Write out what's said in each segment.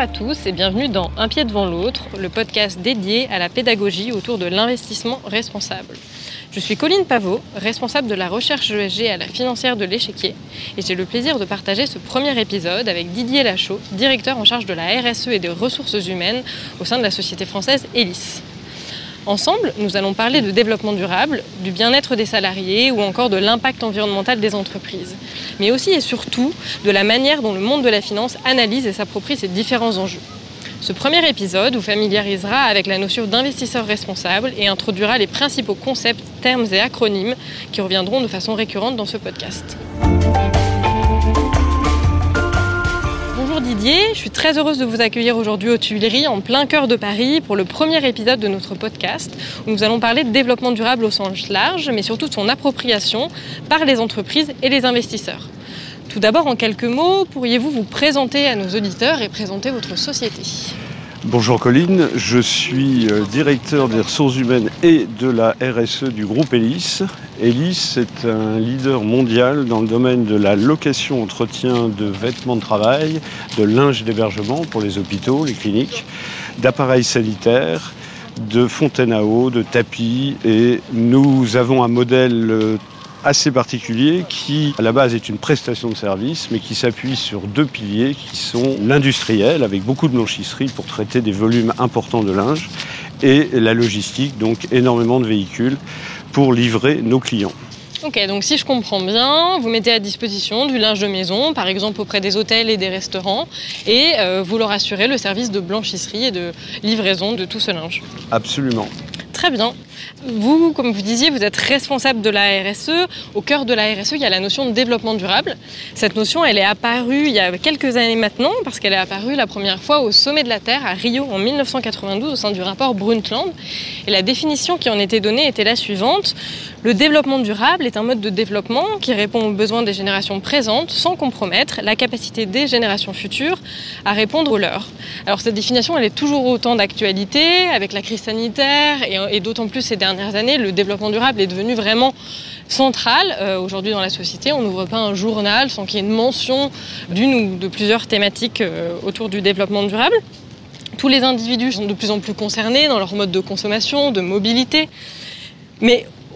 à tous et bienvenue dans Un pied devant l'autre, le podcast dédié à la pédagogie autour de l'investissement responsable. Je suis Colline Pavot, responsable de la recherche ESG à la financière de l'échiquier, et j'ai le plaisir de partager ce premier épisode avec Didier Lachaud, directeur en charge de la RSE et des ressources humaines au sein de la société française ELIS. Ensemble, nous allons parler de développement durable, du bien-être des salariés ou encore de l'impact environnemental des entreprises, mais aussi et surtout de la manière dont le monde de la finance analyse et s'approprie ces différents enjeux. Ce premier épisode vous familiarisera avec la notion d'investisseur responsable et introduira les principaux concepts, termes et acronymes qui reviendront de façon récurrente dans ce podcast. Je suis très heureuse de vous accueillir aujourd'hui aux Tuileries en plein cœur de Paris pour le premier épisode de notre podcast. Où nous allons parler de développement durable au sens large mais surtout de son appropriation par les entreprises et les investisseurs. Tout d'abord en quelques mots, pourriez-vous vous présenter à nos auditeurs et présenter votre société? Bonjour Colline, je suis euh, directeur des ressources humaines et de la RSE du groupe ELIS. ELIS est un leader mondial dans le domaine de la location-entretien de vêtements de travail, de linge d'hébergement pour les hôpitaux, les cliniques, d'appareils sanitaires, de fontaines à eau, de tapis et nous avons un modèle euh, assez particulier qui, à la base, est une prestation de service, mais qui s'appuie sur deux piliers qui sont l'industriel, avec beaucoup de blanchisserie pour traiter des volumes importants de linge, et la logistique, donc énormément de véhicules pour livrer nos clients. Ok, donc si je comprends bien, vous mettez à disposition du linge de maison, par exemple auprès des hôtels et des restaurants, et euh, vous leur assurez le service de blanchisserie et de livraison de tout ce linge. Absolument. Très bien. Vous, comme vous disiez, vous êtes responsable de la RSE. Au cœur de la RSE, il y a la notion de développement durable. Cette notion, elle est apparue il y a quelques années maintenant, parce qu'elle est apparue la première fois au sommet de la Terre à Rio en 1992 au sein du rapport Brundtland. Et la définition qui en était donnée était la suivante. Le développement durable est un mode de développement qui répond aux besoins des générations présentes sans compromettre la capacité des générations futures à répondre aux leurs. Alors cette définition, elle est toujours autant d'actualité avec la crise sanitaire et, d'autant plus ces dernières années, le développement durable est devenu vraiment central euh, aujourd'hui dans la société. On n'ouvre pas un journal sans qu'il y ait une mention d'une ou de plusieurs thématiques euh, autour du développement durable. Tous les individus sont de plus en plus concernés dans leur mode de consommation, de mobilité.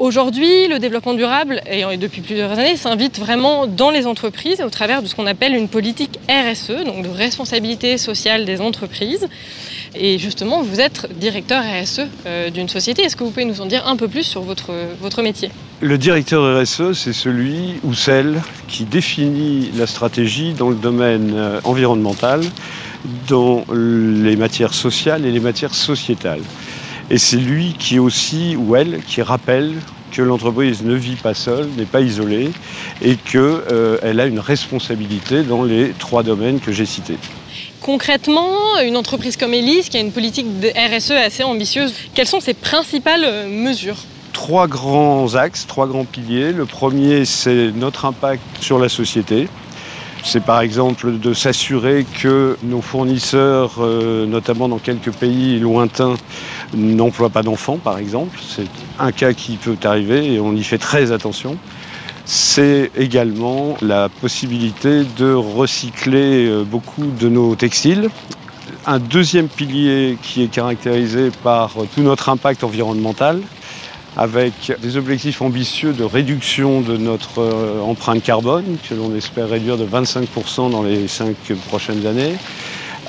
Aujourd'hui, le développement durable, et depuis plusieurs années, s'invite vraiment dans les entreprises au travers de ce qu'on appelle une politique RSE, donc de responsabilité sociale des entreprises. Et justement, vous êtes directeur RSE euh, d'une société. Est-ce que vous pouvez nous en dire un peu plus sur votre, votre métier? Le directeur RSE, c'est celui ou celle qui définit la stratégie dans le domaine euh, environnemental, dans les matières sociales et les matières sociétales. Et c'est lui qui aussi, ou elle, qui rappelle que l'entreprise ne vit pas seule, n'est pas isolée, et qu'elle euh, a une responsabilité dans les trois domaines que j'ai cités. Concrètement, une entreprise comme Elise, qui a une politique de RSE assez ambitieuse, quelles sont ses principales euh, mesures? Trois grands axes, trois grands piliers. Le premier, c'est notre impact sur la société. C'est par exemple de s'assurer que nos fournisseurs, euh, notamment dans quelques pays lointains, n'emploient pas d'enfants, par exemple. C'est un cas qui peut arriver et on y fait très attention. C'est également la possibilité de recycler euh, beaucoup de nos textiles. Un deuxième pilier qui est caractérisé par tout notre impact environnemental, avec des objectifs ambitieux de réduction de notre euh, empreinte carbone, que l'on espère réduire de 25% dans les cinq prochaines années,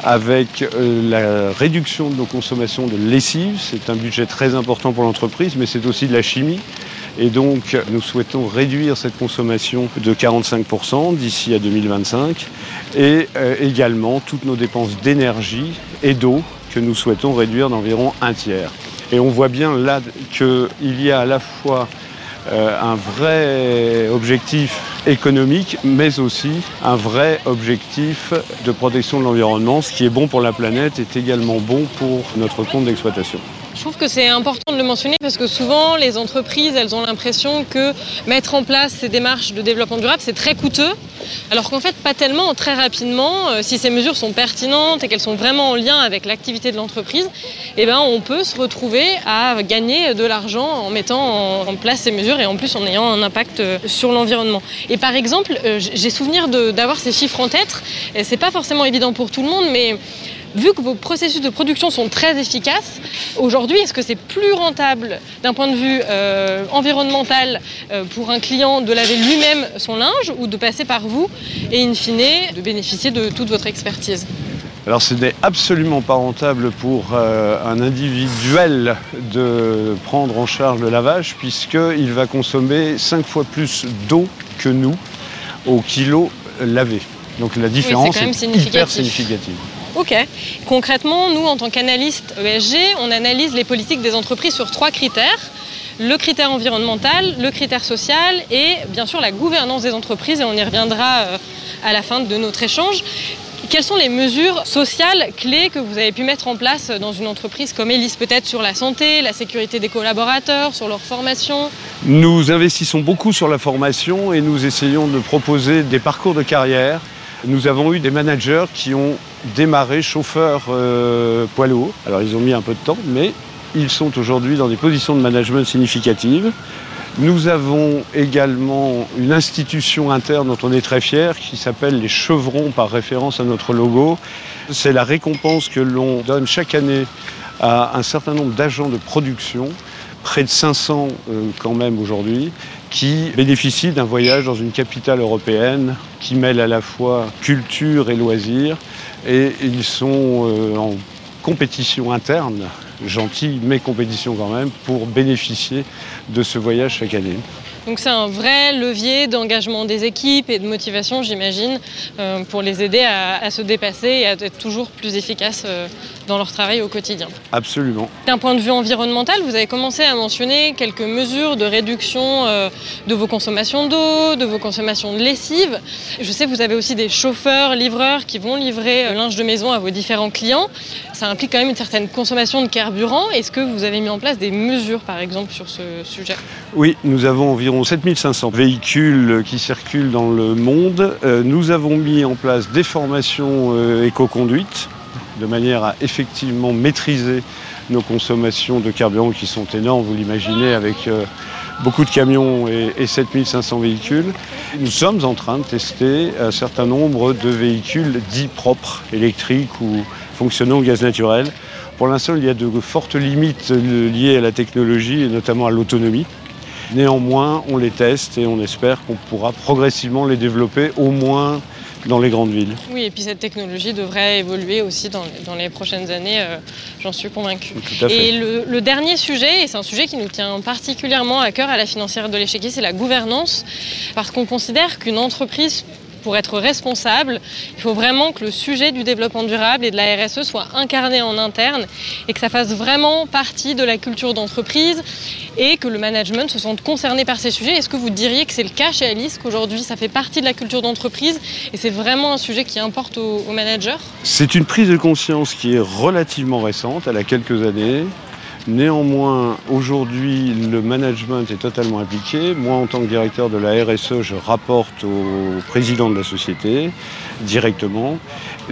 avec euh, la réduction de nos consommations de lessive. C'est un budget très important pour l'entreprise, mais c'est aussi de la chimie. Et donc, nous souhaitons réduire cette consommation de 45% d'ici à 2025 et euh, également toutes nos dépenses d'énergie et d'eau que nous souhaitons réduire d'environ un tiers. Et on voit bien là qu'il y a à la fois euh, un vrai objectif économique, mais aussi un vrai objectif de protection de l'environnement. Ce qui est bon pour la planète est également bon pour notre compte d'exploitation. Je trouve que c'est important de le mentionner parce que souvent les entreprises, elles ont l'impression que mettre en place ces démarches de développement durable, c'est très coûteux. Alors qu'en fait, pas tellement, très rapidement, euh, si ces mesures sont pertinentes et qu'elles sont vraiment en lien avec l'activité de l'entreprise, eh ben, on peut se retrouver à gagner de l'argent en mettant en place ces mesures et en plus en ayant un impact euh, sur l'environnement. Et par exemple, euh, j'ai souvenir d'avoir ces chiffres en tête, c'est pas forcément évident pour tout le monde, mais Vu que vos processus de production sont très efficaces, aujourd'hui, est-ce que c'est plus rentable d'un point de vue euh, environnemental euh, pour un client de laver lui-même son linge ou de passer par vous et in fine de bénéficier de toute votre expertise? Alors ce n'est absolument pas rentable pour euh, un individuel de prendre en charge le lavage puisqu'il va consommer 5 fois plus d'eau que nous au kilo lavé. Donc la différence est, hyper significative. Ok. Concrètement, nous, en tant qu'analystes ESG, on analyse les politiques des entreprises sur trois critères. Le critère environnemental, le critère social et bien sûr la gouvernance des entreprises, et on y reviendra euh, à la fin de notre échange. Quelles sont les mesures sociales clés que vous avez pu mettre en place dans une entreprise comme Elis Peut-être sur la santé, la sécurité des collaborateurs, sur leur formation? Nous investissons beaucoup sur la formation et nous essayons de proposer des parcours de carrière. Nous avons eu des managers qui ont démarré chauffeurs euh, poids lourds. Alors ils ont mis un peu de temps, mais ils sont aujourd'hui dans des positions de management significatives. Nous avons également une institution interne dont on est très fier qui s'appelle les chevrons par référence à notre logo. C'est la récompense que l'on donne chaque année à un certain nombre d'agents de production, près de 500 euh, quand même aujourd'hui, qui bénéficient d'un voyage dans une capitale européenne qui mêle à la fois culture et loisirs. Et ils sont euh, en compétition interne gentille, mais compétition quand même, pour bénéficier de ce voyage chaque année. Donc c'est un vrai levier d'engagement des équipes et de motivation, j'imagine, euh, pour les aider à, se dépasser et à être toujours plus efficaces dans leur travail au quotidien. Absolument. D'un point de vue environnemental, vous avez commencé à mentionner quelques mesures de réduction euh, de vos consommations d'eau, de vos consommations de lessive. Je sais que vous avez aussi des chauffeurs, livreurs qui vont livrer linge de maison à vos différents clients. Ça implique quand même une certaine consommation de carburant. Est-ce que vous avez mis en place des mesures, par exemple, sur ce sujet? Oui, nous avons environ 7500 véhicules qui circulent dans le monde. Euh, nous avons mis en place des formations euh, éco-conduite de manière à effectivement maîtriser nos consommations de carburant qui sont énormes, vous l'imaginez, avec euh, beaucoup de camions et, 7500 véhicules. Nous sommes en train de tester un certain nombre de véhicules dits propres, électriques ou fonctionnant au gaz naturel. Pour l'instant, il y a de fortes limites liées à la technologie et notamment à l'autonomie. Néanmoins, on les teste et on espère qu'on pourra progressivement les développer au moins dans les grandes villes. Oui, et puis cette technologie devrait évoluer aussi dans, les prochaines années, euh, j'en suis convaincue. Et le, dernier sujet, et c'est un sujet qui nous tient particulièrement à cœur à la financière de l'échiquier, c'est la gouvernance, parce qu'on considère qu'une entreprise pour être responsable, il faut vraiment que le sujet du développement durable et de la RSE soit incarné en interne et que ça fasse vraiment partie de la culture d'entreprise et que le management se sente concerné par ces sujets. Est-ce que vous diriez que c'est le cas chez Alice, qu'aujourd'hui ça fait partie de la culture d'entreprise et c'est vraiment un sujet qui importe aux, aux managers C'est une prise de conscience qui est relativement récente, elle a quelques années. Néanmoins, aujourd'hui, le management est totalement impliqué. Moi, en tant que directeur de la RSE, je rapporte au président de la société directement.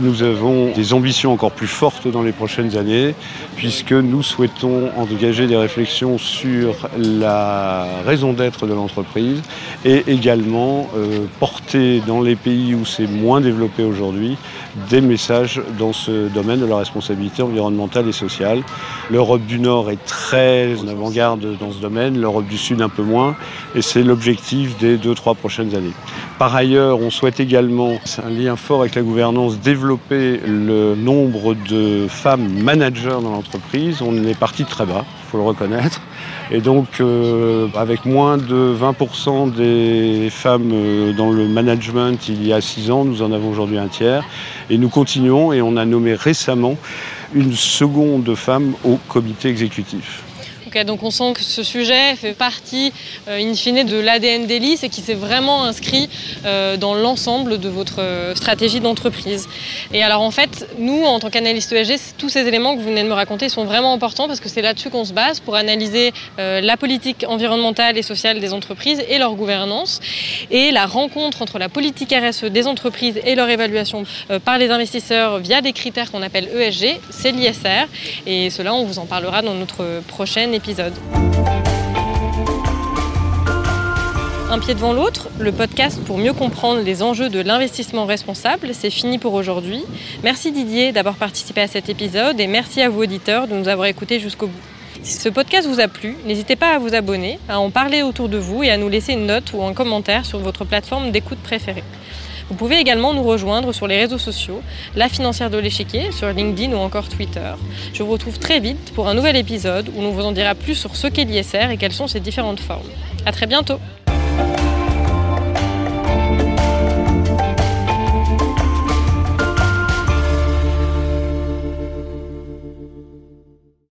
Nous avons des ambitions encore plus fortes dans les prochaines années, puisque nous souhaitons engager des réflexions sur la raison d'être de l'entreprise et également euh, porter dans les pays où c'est moins développé aujourd'hui des messages dans ce domaine de la responsabilité environnementale et sociale. L'Europe du Nord est très en avant-garde dans ce domaine, l'Europe du Sud un peu moins, et c'est l'objectif des deux, trois prochaines années. Par ailleurs, on souhaite également, c'est un lien fort avec la gouvernance, développer le nombre de femmes managers dans l'entreprise. On est parti de très bas, il faut le reconnaître. Et donc, euh, avec moins de 20% des femmes euh, dans le management il y a six ans, nous en avons aujourd'hui un tiers. Et nous continuons et on a nommé récemment une seconde femme au comité exécutif donc on sent que ce sujet fait partie, euh, in fine, de l'ADN d'Elis et qui s'est vraiment inscrit euh, dans l'ensemble de votre euh, stratégie d'entreprise. Et alors en fait, nous, en tant qu'analystes ESG, tous ces éléments que vous venez de me raconter sont vraiment importants parce que c'est là-dessus qu'on se base pour analyser la politique environnementale et sociale des entreprises et leur gouvernance. Et la rencontre entre la politique RSE des entreprises et leur évaluation par les investisseurs via des critères qu'on appelle ESG, c'est l'ISR. Et cela, on vous en parlera dans notre prochaine épisode. Un pied devant l'autre, le podcast pour mieux comprendre les enjeux de l'investissement responsable, c'est fini pour aujourd'hui. Merci Didier d'avoir participé à cet épisode et merci à vous auditeurs de nous avoir écoutés jusqu'au bout. Si ce podcast vous a plu, n'hésitez pas à vous abonner, à en parler autour de vous et à nous laisser une note ou un commentaire sur votre plateforme d'écoute préférée. Vous pouvez également nous rejoindre sur les réseaux sociaux, La Financière de l'Échiquier, sur LinkedIn ou encore Twitter. Je vous retrouve très vite pour un nouvel épisode où l'on vous en dira plus sur ce qu'est l'ISR et quelles sont ses différentes formes. A très bientôt